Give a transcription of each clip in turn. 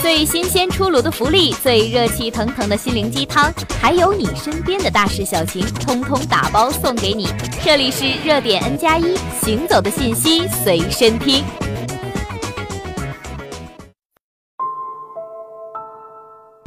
最新鲜出炉的福利，最热气腾腾的心灵鸡汤，还有你身边的大事小情，通通打包送给你。这里是热点 N 加一，行走的信息随身听。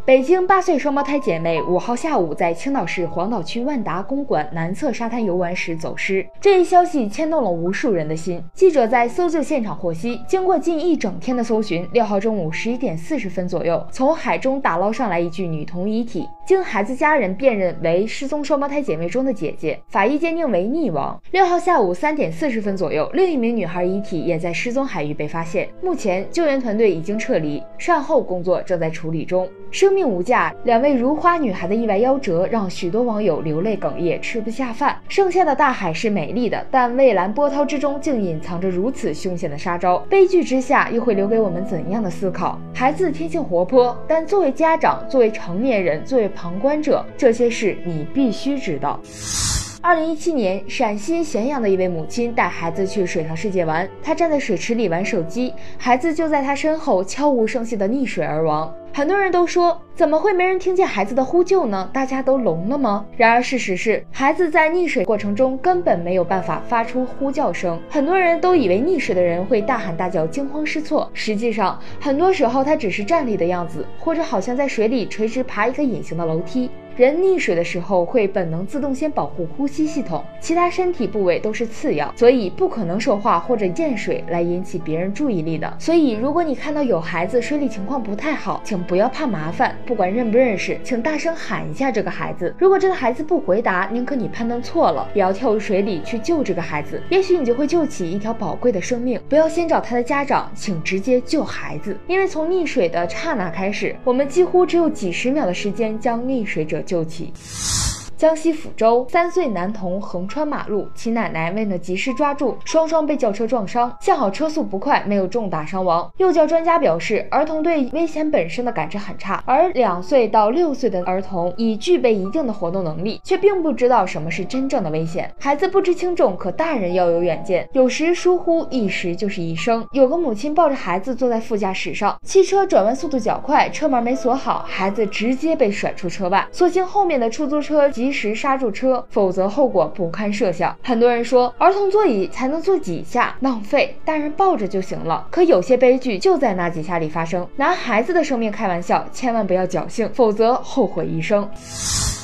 北京八岁双胞胎姐妹五号下午在青岛市黄岛区万达公馆南侧沙滩游玩时走失，这一消息牵动了无数人的心。记者在搜救现场获悉，经过近一整天的搜寻，六号中午十一点四十分左右，从海中打捞上来一具女童遗体，经孩子家人辨认为失踪双胞胎姐妹中的姐姐，法医鉴定为溺亡。六号下午三点四十分左右，另一名女孩遗体也在失踪海域被发现，目前救援团队已经撤离，善后工作正在处理中。生命无价，两位如花女孩的意外夭折让许多网友流泪哽咽，吃不下饭。盛夏的大海是美丽的，但蔚蓝波涛之中竟隐藏着如此凶险的杀招。悲剧之下又会留给我们怎样的思考？孩子天性活泼，但作为家长、作为成年人、作为旁观者，这些事你必须知道。二零一七年，陕西咸阳的一位母亲带孩子去水上世界玩，她站在水池里玩手机，孩子就在她身后悄无声息地溺水而亡。很多人都说，怎么会没人听见孩子的呼救呢？大家都聋了吗？然而事实是，孩子在溺水过程中根本没有办法发出呼叫声。很多人都以为溺水的人会大喊大叫、惊慌失措，实际上，很多时候他只是站立的样子，或者好像在水里垂直爬一个隐形的楼梯。人溺水的时候会本能自动先保护呼吸系统，其他身体部位都是次要，所以不可能说话或者溅水来引起别人注意力的。所以，如果你看到有孩子水里情况不太好，请不要怕麻烦，不管认不认识，请大声喊一下这个孩子。如果这个孩子不回答，宁可你判断错了，也要跳入水里去救这个孩子，也许你就会救起一条宝贵的生命。不要先找他的家长，请直接救孩子，因为从溺水的刹那开始，我们几乎只有几十秒的时间将溺水者。救起。江西抚州三岁男童横穿马路，其奶奶未能及时抓住，双双被轿车撞伤。幸好车速不快，没有重大伤亡。幼教专家表示，儿童对危险本身的感知很差，而两岁到六岁的儿童已具备一定的活动能力，却并不知道什么是真正的危险。孩子不知轻重，可大人要有远见，有时疏忽一时就是一生。有个母亲抱着孩子坐在副驾驶上，汽车转弯速度较快，车门没锁好，孩子直接被甩出车外，所幸后面的出租车及。时刹住车，否则后果不堪设想。很多人说儿童座椅才能坐几下，浪费，大人抱着就行了。可有些悲剧就在那几下里发生。拿孩子的生命开玩笑，千万不要侥幸，否则后悔一生。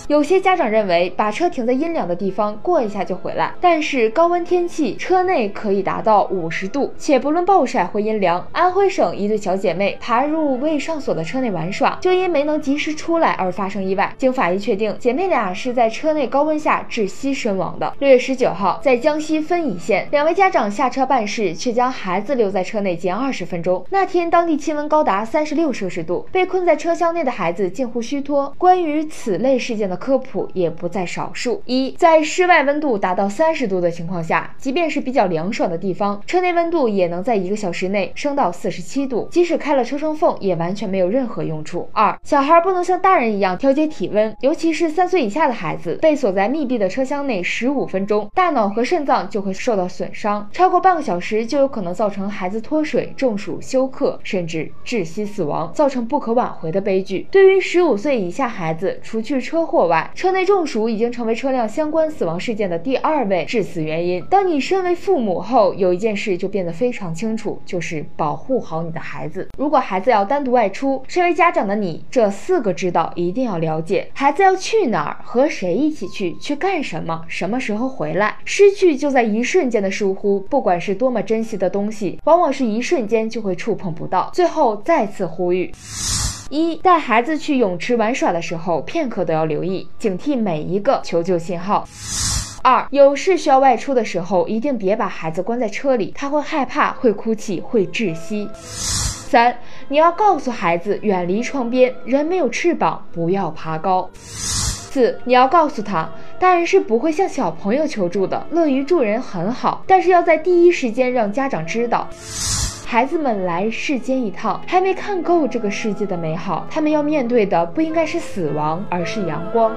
有些家长认为把车停在阴凉的地方，过一下就回来。但是高温天气，车内可以达到五十度，且不论暴晒或阴凉。安徽省一对小姐妹爬入未上锁的车内玩耍，就因没能及时出来而发生意外。经法医确定，姐妹俩是在车内高温下窒息身亡的。六月十九号，在江西分宜县，两位家长下车办事，却将孩子留在车内近二十分钟。那天当地气温高达三十六摄氏度，被困在车厢内的孩子近乎虚脱。关于此类事件的。科普也不在少数。一，在室外温度达到三十度的情况下，即便是比较凉爽的地方，车内温度也能在一个小时内升到四十七度，即使开了车窗缝，也完全没有任何用处。二，小孩不能像大人一样调节体温，尤其是三岁以下的孩子，被锁在密闭的车厢内十五分钟，大脑和肾脏就会受到损伤，超过半个小时就有可能造成孩子脱水、中暑、休克，甚至窒息死亡，造成不可挽回的悲剧。对于十五岁以下孩子，除去车祸，外，车内中暑已经成为车辆相关死亡事件的第二位致死原因。当你身为父母后，有一件事就变得非常清楚，就是保护好你的孩子。如果孩子要单独外出，身为家长的你，这四个知道一定要了解：孩子要去哪儿，和谁一起去，去干什么，什么时候回来。失去就在一瞬间的疏忽，不管是多么珍惜的东西，往往是一瞬间就会触碰不到。最后再次呼吁。一带孩子去泳池玩耍的时候，片刻都要留意，警惕每一个求救信号。二有事需要外出的时候，一定别把孩子关在车里，他会害怕，会哭泣，会窒息。三你要告诉孩子远离窗边，人没有翅膀，不要爬高。四你要告诉他，大人是不会向小朋友求助的，乐于助人很好，但是要在第一时间让家长知道。孩子们来世间一趟，还没看够这个世界的美好，他们要面对的不应该是死亡，而是阳光。